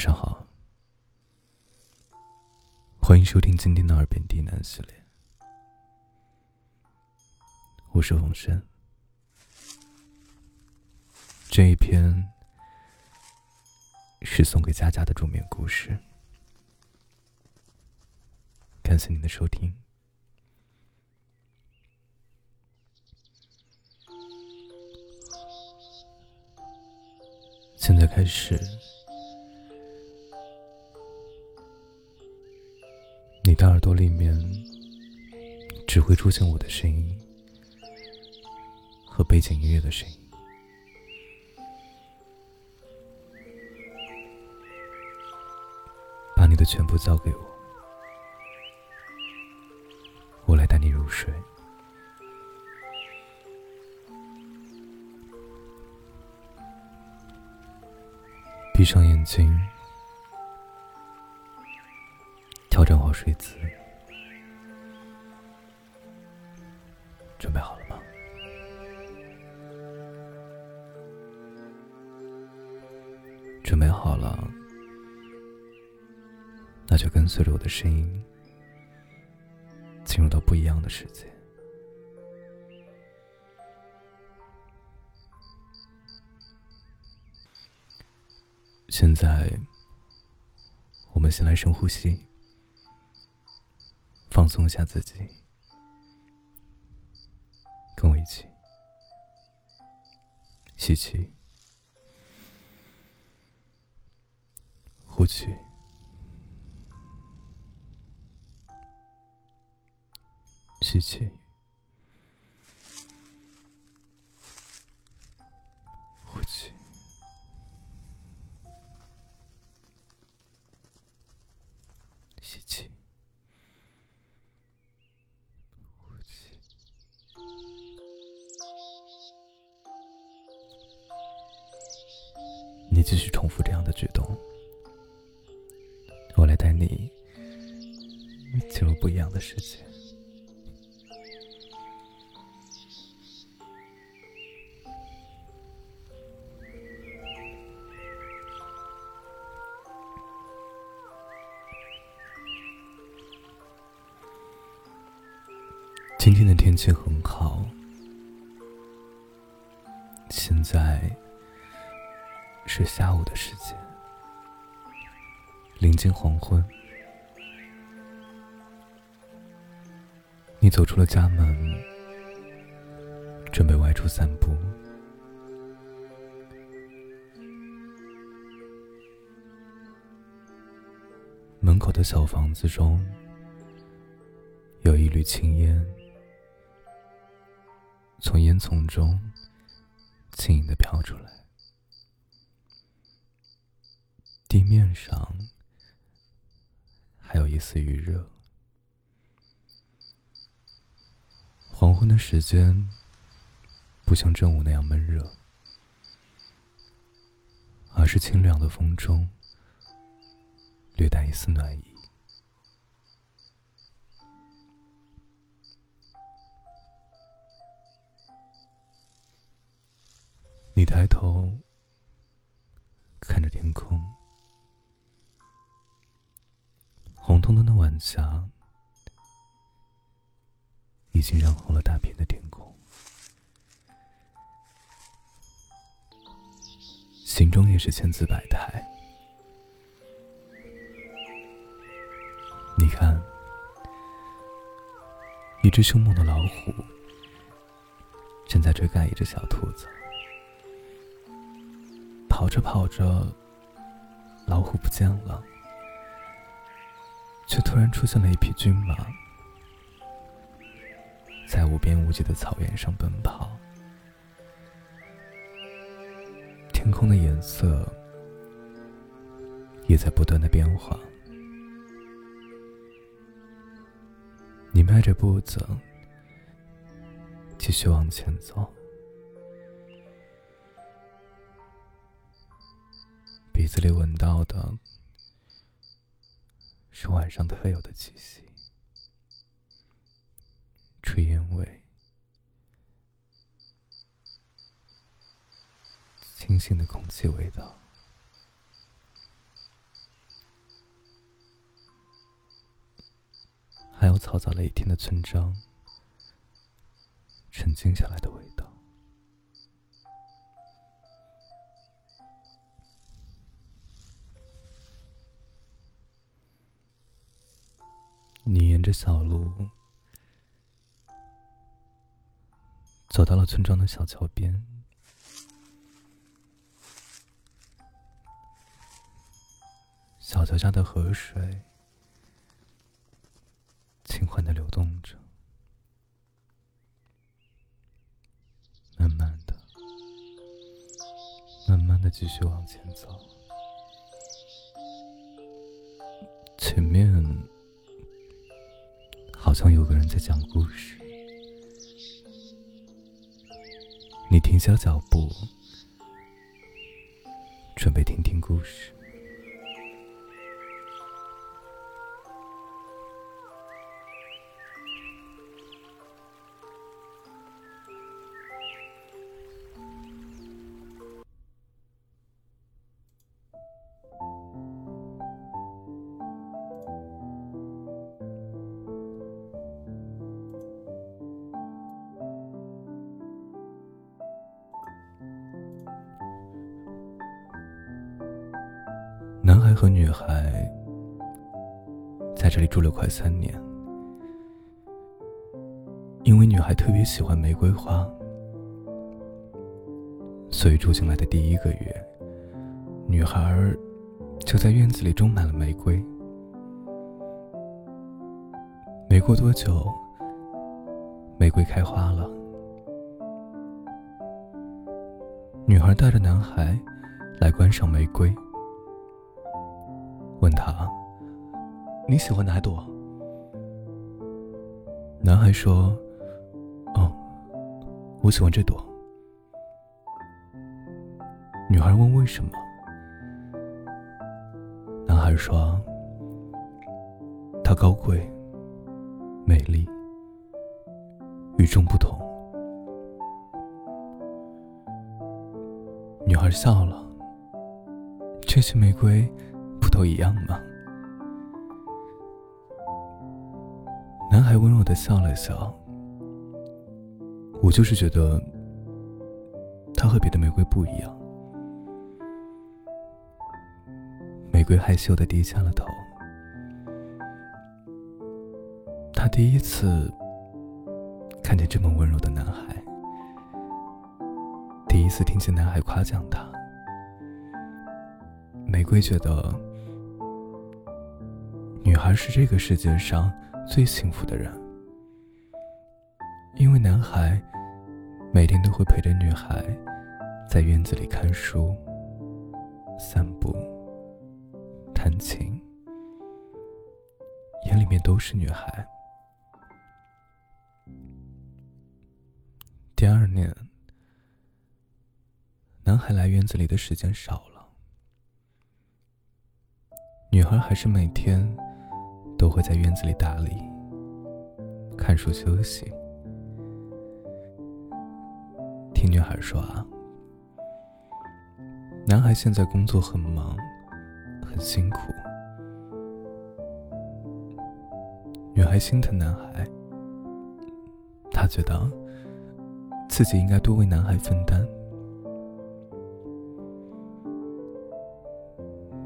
晚上好，欢迎收听今天的耳边低喃系列，我是冯生。这一篇是送给佳佳的助眠故事，感谢您的收听。现在开始。的耳朵里面只会出现我的声音和背景音乐的声音。把你的全部交给我，我来带你入睡。闭上眼睛。好睡姿，准备好了吗？准备好了，那就跟随着我的声音，进入到不一样的世界。现在，我们先来深呼吸。放松一下自己，跟我一起。吸气，呼气，吸气。进入不一样的世界。今天的天气很好，现在。是下午的时间，临近黄昏，走出了家门，准备外出散步。门口的小房子中，有一缕青烟，从烟囱中轻盈的飘出来。地面上还有一丝余热。黄昏的时间不像正午那样闷热，而是清凉的风中略带一丝暖意。你抬头看着天空。红彤彤的晚霞已经染红了大片的天空，心中也是千姿百态。你看，一只凶猛的老虎正在追赶一只小兔子，跑着跑着，老虎不见了。却突然出现了一匹骏马，在无边无际的草原上奔跑。天空的颜色也在不断的变化。你迈着步子，继续往前走，鼻子里闻到的。是晚上特有的气息，炊烟味。清新的空气味道。还有嘈杂了一天的村庄。沉静下来的味道。你沿着小路走到了村庄的小桥边，小桥下的河水轻缓的流动着，慢慢的、慢慢的继续往前走，前面。好像有个人在讲故事，停下脚步，准备听听故事。男孩和女孩在这里住了快三年，因为女孩特别喜欢玫瑰花，所以住进来的第一个月，女孩就在院子里种满了玫瑰。没过多久，玫瑰开花了，女孩带着男孩来观赏玫瑰。问他：“你喜欢哪朵？”男孩说：“哦，我喜欢这朵。”女孩问：“为什么？”男孩说：“它高贵、美丽、与众不同。”女孩笑了。这些玫瑰。都一样吗？男孩温柔的笑了笑。我就是觉得，它和别的玫瑰不一样。玫瑰害羞的低下了头。他第一次看见这么温柔的男孩，第一次听见男孩夸奖他。玫瑰觉得。女孩是这个世界上最幸福的人，因为男孩每天都会陪着女孩在院子里看书、散步、弹琴，眼里面都是女孩。第二年，男孩来院子里的时间少了，女孩还是每天。都会在院子里打理、看书、休息。听女孩说啊，男孩现在工作很忙，很辛苦。女孩心疼男孩，她觉得自己应该多为男孩分担。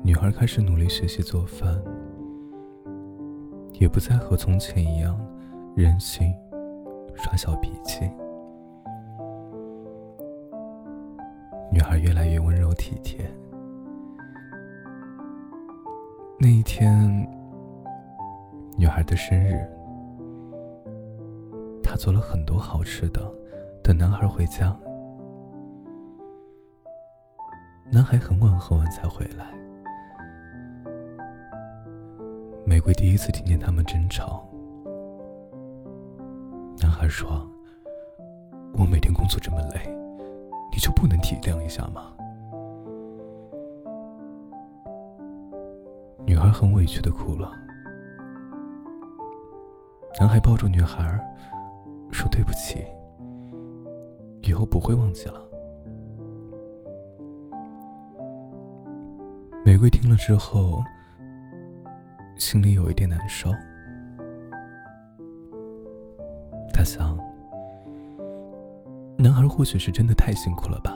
女孩开始努力学习做饭。也不再和从前一样任性、耍小脾气。女孩越来越温柔体贴。那一天，女孩的生日，她做了很多好吃的，等男孩回家。男孩很晚很晚才回来。玫瑰第一次听见他们争吵。男孩说：“我每天工作这么累，你就不能体谅一下吗？”女孩很委屈的哭了。男孩抱住女孩，说：“对不起，以后不会忘记了。”玫瑰听了之后。心里有一点难受。他想，男孩或许是真的太辛苦了吧。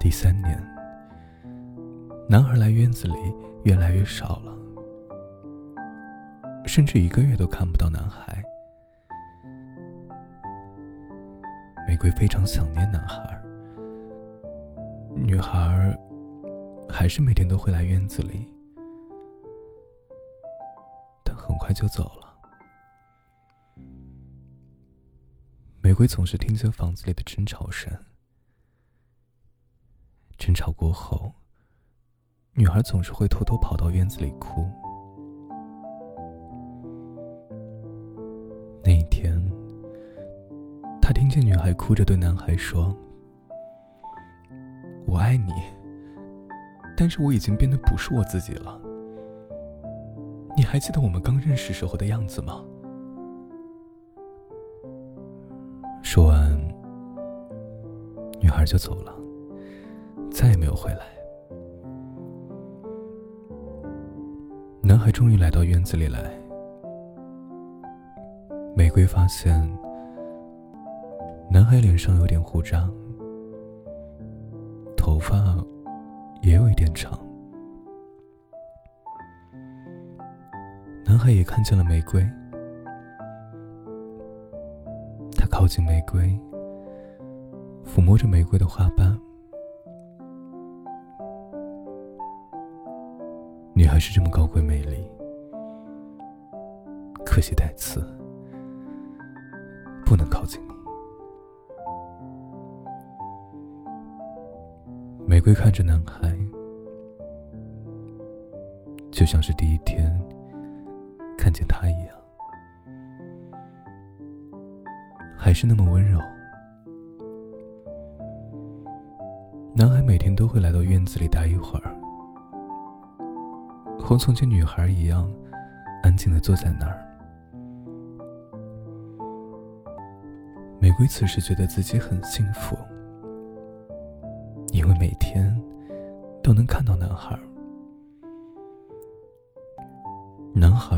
第三年，男孩来院子里越来越少了，甚至一个月都看不到男孩。玫瑰非常想念男孩，女孩还是每天都会来院子里，但很快就走了。玫瑰总是听见房子里的争吵声。争吵过后，女孩总是会偷偷跑到院子里哭。那一天，她听见女孩哭着对男孩说：“我爱你，但是我已经变得不是我自己了。你还记得我们刚认识时候的样子吗？”说完，女孩就走了。再也没有回来。男孩终于来到院子里来。玫瑰发现，男孩脸上有点胡渣，头发他也看见了玫瑰，他靠近玫瑰，抚摸着玫瑰的花瓣。你还是这么高贵美丽，可惜带刺，不能靠近你。玫瑰看着男孩，就像是第一天看见他一样，还是那么温柔。男孩每天都会来到院子里待一会儿。和从前女孩一样，安静的坐在那儿。玫瑰此时觉得自己很幸福，因为每天都能看到男孩。男孩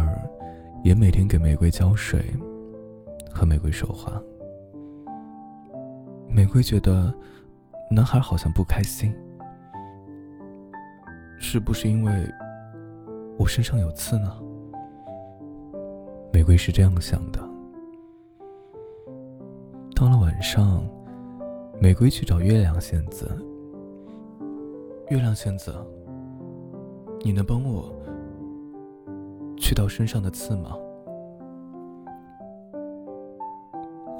也每天给玫瑰浇水，和玫瑰说话。玫瑰觉得男孩好像不开心，是不是因为？我身上有刺呢。玫瑰是这样想的。到了晚上，玫瑰去找月亮仙子。月亮仙子，你能帮我去掉身上的刺吗？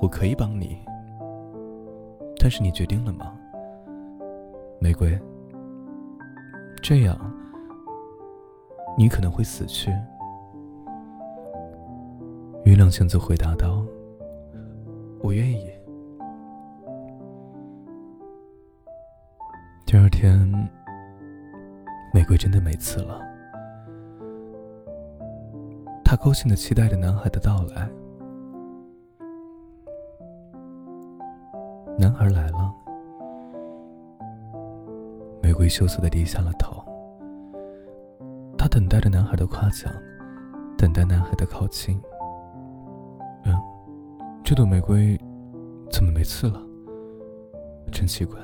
我可以帮你，但是你决定了吗？玫瑰，这样。你可能会死去。月亮仙子回答道：“我愿意。”第二天，玫瑰真的没刺了。他高兴的期待着男孩的到来。男孩来了，玫瑰羞涩的低下了头。他等待着男孩的夸奖，等待男孩的靠近。嗯，这朵玫瑰怎么没刺了？真奇怪。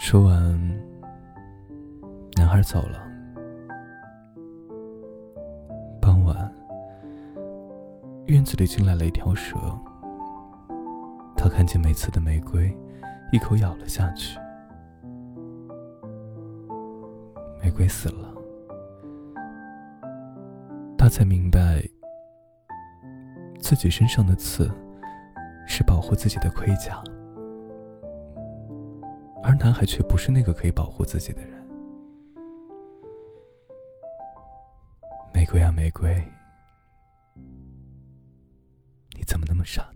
说完，男孩走了。院子里进来了一条蛇。他看见没刺的玫瑰，一口咬了下去。玫瑰死了，他才明白，自己身上的刺是保护自己的盔甲，而男孩却不是那个可以保护自己的人。玫瑰啊，玫瑰，上？